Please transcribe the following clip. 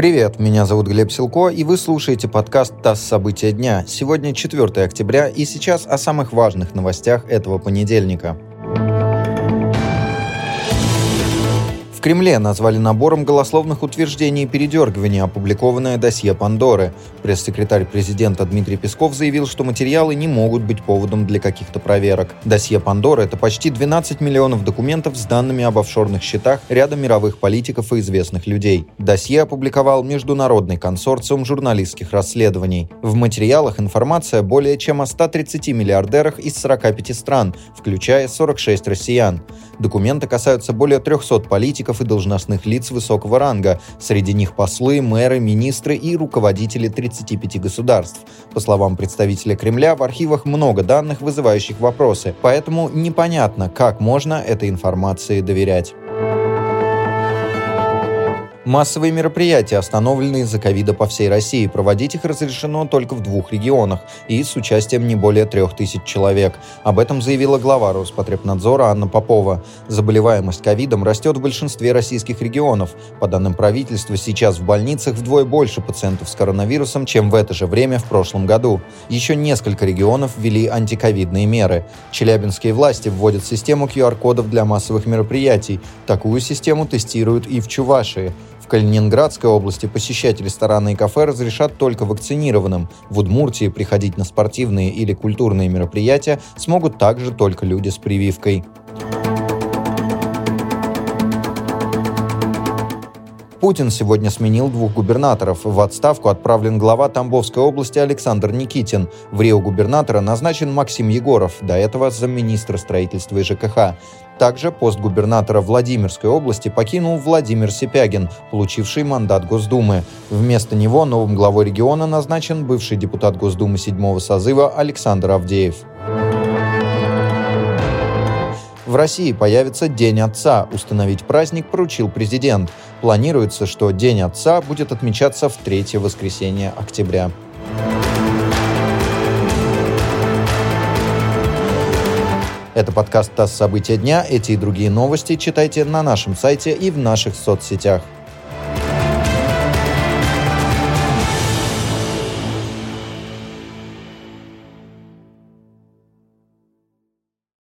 Привет, меня зовут Глеб Силко, и вы слушаете подкаст «ТАСС. События дня». Сегодня 4 октября, и сейчас о самых важных новостях этого понедельника – В Кремле назвали набором голословных утверждений и передергиваний опубликованное досье Пандоры. Пресс-секретарь президента Дмитрий Песков заявил, что материалы не могут быть поводом для каких-то проверок. Досье Пандоры – это почти 12 миллионов документов с данными об офшорных счетах ряда мировых политиков и известных людей. Досье опубликовал Международный консорциум журналистских расследований. В материалах информация более чем о 130 миллиардерах из 45 стран, включая 46 россиян. Документы касаются более 300 политиков чиновников и должностных лиц высокого ранга, среди них послы, мэры, министры и руководители 35 государств. По словам представителя Кремля, в архивах много данных, вызывающих вопросы, поэтому непонятно, как можно этой информации доверять. Массовые мероприятия остановлены из-за ковида по всей России. Проводить их разрешено только в двух регионах и с участием не более трех тысяч человек. Об этом заявила глава Роспотребнадзора Анна Попова. Заболеваемость ковидом растет в большинстве российских регионов. По данным правительства, сейчас в больницах вдвое больше пациентов с коронавирусом, чем в это же время в прошлом году. Еще несколько регионов ввели антиковидные меры. Челябинские власти вводят систему QR-кодов для массовых мероприятий. Такую систему тестируют и в Чувашии. Калининградской области посещать рестораны и кафе разрешат только вакцинированным. В Удмуртии приходить на спортивные или культурные мероприятия смогут также только люди с прививкой. Путин сегодня сменил двух губернаторов. В отставку отправлен глава Тамбовской области Александр Никитин. В Рио губернатора назначен Максим Егоров, до этого замминистра строительства и ЖКХ. Также пост губернатора Владимирской области покинул Владимир Сипягин, получивший мандат Госдумы. Вместо него новым главой региона назначен бывший депутат Госдумы седьмого созыва Александр Авдеев. В России появится День Отца. Установить праздник поручил президент. Планируется, что День Отца будет отмечаться в третье воскресенье октября. Это подкаст «ТАСС. События дня». Эти и другие новости читайте на нашем сайте и в наших соцсетях.